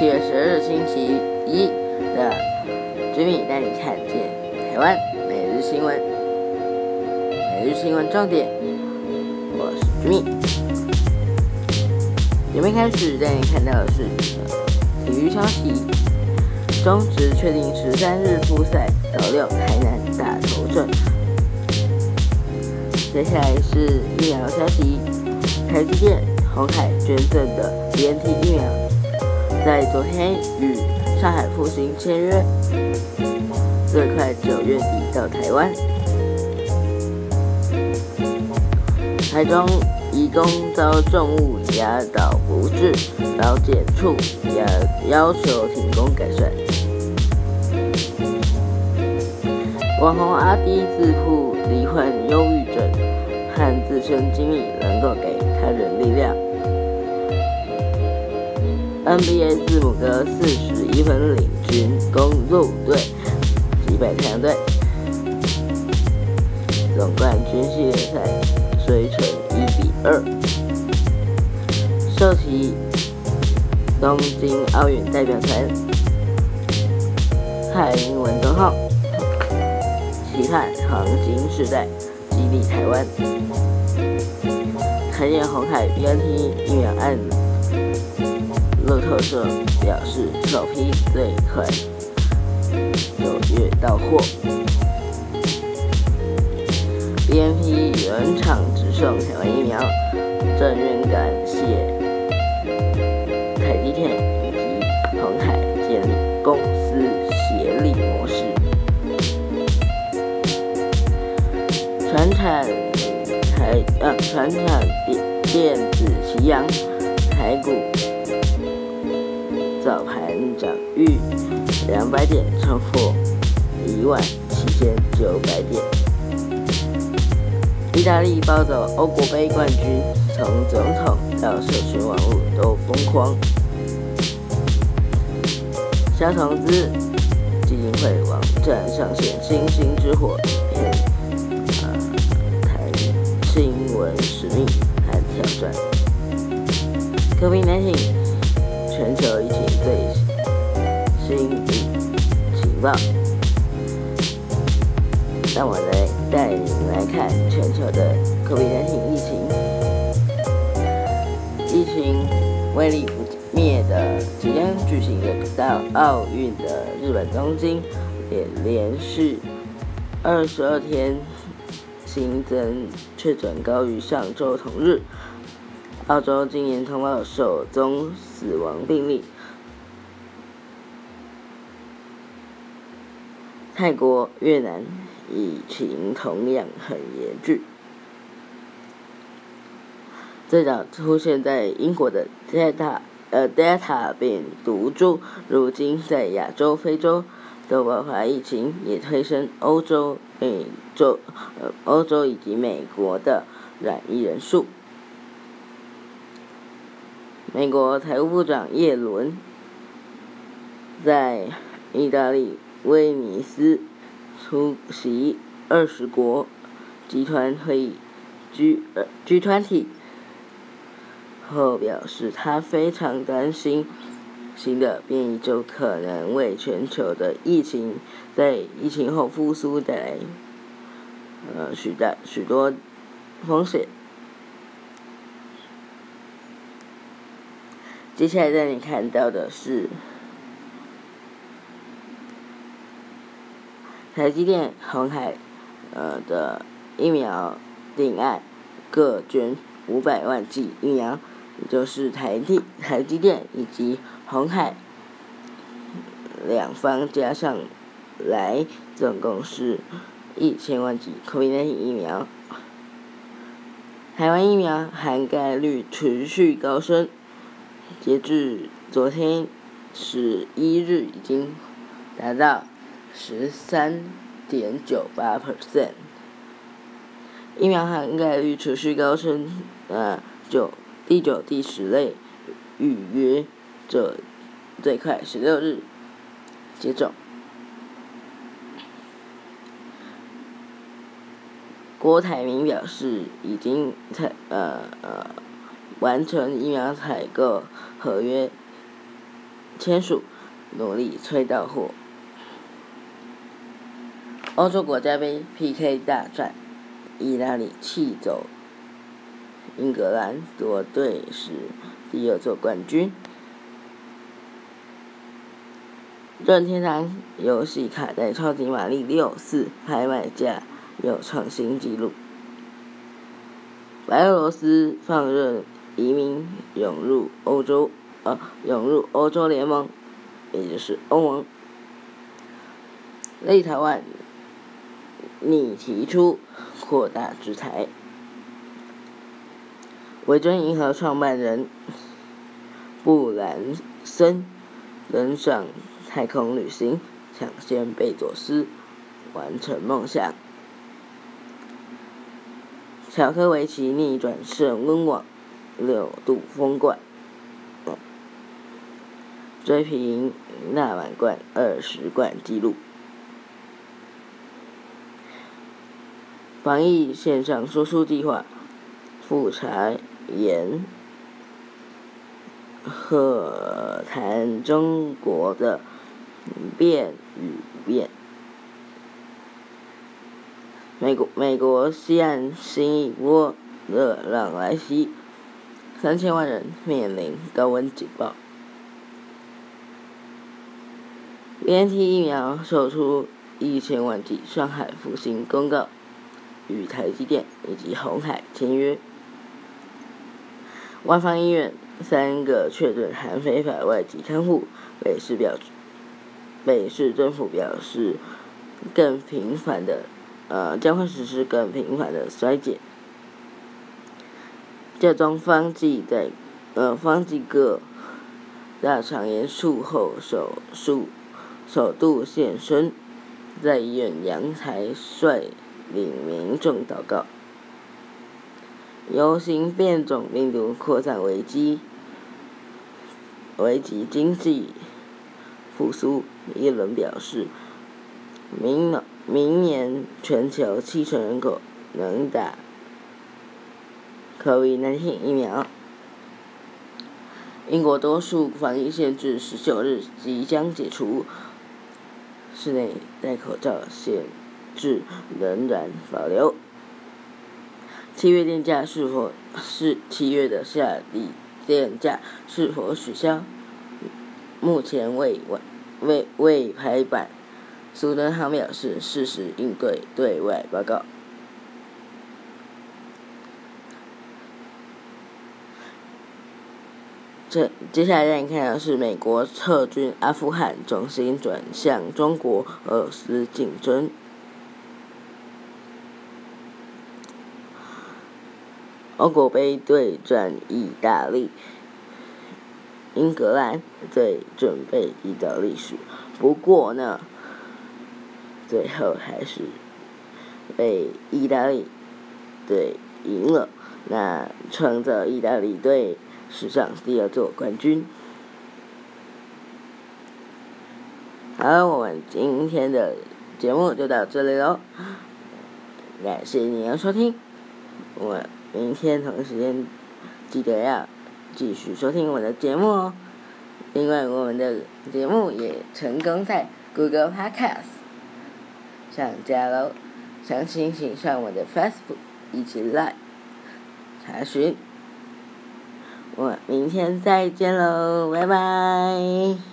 七月十日星期一的 Jimmy 带你看见台湾每日新闻。每日新闻重点，我是 Jimmy。准备开始带你看到的是体育消息：中职确定十三日复赛，斗六台南大头阵。接下来是疫苗消息，台积电、红海捐赠的 BNT 疫苗，在昨天与上海复兴签约，最快九月底到台湾。台中移工遭重物压倒不治，劳检处要要求停工改善。网红阿迪自曝罹患忧郁症，和自身经历能够给他人力量。NBA 字母哥四十一分领军公路队击败太阳队，总冠军系列赛追成一比二。受旗东京奥运代表团蔡英文总统。期盼黄金时代激励台湾。台电红海 BNT 疫苗案，路透社表示首批最快九月到货。BNT 原厂只剩台湾疫苗，正院感谢台积电以及红海建立公司协力模式。船产台呃，船产电电子齐扬，台股早盘涨逾两百点，超过一万七千九百点。意大利抱走欧国杯冠军，从总统到社群网络都疯狂。小投资基金会网站上线“星星之火”片。新闻使命和挑战。COVID-19 全球疫情最新情报，让我来带你来看全球的 COVID-19 疫情。疫情威力不灭的即将举行的到奥运的日本东京，也连续二十二天。新增确诊高于上周同日。澳洲今年通报首宗死亡病例。泰国、越南疫情同样很严峻。最早出现在英国的 Delta 呃 Delta 病毒株，如今在亚洲、非洲都爆发疫情，也推升欧洲。美洲、呃，欧洲以及美国的染疫人数。美国财务部长耶伦在意大利威尼斯出席二十国集团会议 （G 呃 G20） 后表示，他非常担心新的变异株可能为全球的疫情。在疫情后复苏带来，呃，许大许多风险。接下来让你看到的是，台积电、红海，呃的疫苗定案，各捐五百万剂疫苗，也就是台积台积电以及红海两方加上。来，总共是一千万剂 COVID-19 疫苗。台湾疫苗含盖率持续高升，截至昨天十一日已经达到十三点九八 percent。疫苗涵盖率持续高升，呃，九第九、第十类预约者最快十六日接种。郭台铭表示，已经采呃呃完成疫苗采购合约，签署，努力催到货。欧洲国家杯 PK 大战，意大利气走英格兰夺队史第二座冠军。任天堂游戏卡带《超级玛丽六四》拍卖价又创新纪录。白俄罗斯放任移民涌入欧洲，呃，涌入欧洲联盟，也就是欧盟。立陶宛拟提出扩大制裁。维珍银河创办人布兰森登上太空旅行，抢先贝佐斯完成梦想。乔科维奇逆转胜温网六度封冠，追平纳满贯二十冠纪录。防疫线上说书计划，复查研和谈中国的变与变。美国美国西岸新一波热浪来袭，三千万人面临高温警报。BNT 疫苗售出一千万剂，上海复兴公告与台积电以及红海签约。万方医院三个确诊含非法外籍看护，北市表北市政府表示更频繁的。呃，将会实施更频繁的衰减。这中方剂在呃方剂各大肠炎术后手术首度现身，在医院阳台率领民众祷告。游行变种病毒扩散危机，危及经济复苏。耶伦表示，明。明年全球七成人口能打 COVID-19 疫苗。英国多数防疫限制十九日即将解除，室内戴口罩限制仍然保留。七月电价是否是七月的下底电价是否取消？目前未未未未拍板。苏德航表示，适时应对对外报告。这接下来让你看到是美国撤军阿富汗，重心转向中国、俄罗斯竞争。欧国杯对战意大利，英格兰队准备意大利输，不过呢。最后还是被意大利队赢了，那创造意大利队史上第二座冠军。好，我们今天的节目就到这里喽，感谢你的收听，我明天同一时间记得要继续收听我的节目哦。另外，我们的节目也成功在 Google Podcast。上架喽，详情请上我的 Facebook 一起来查询。我明天再见喽，拜拜。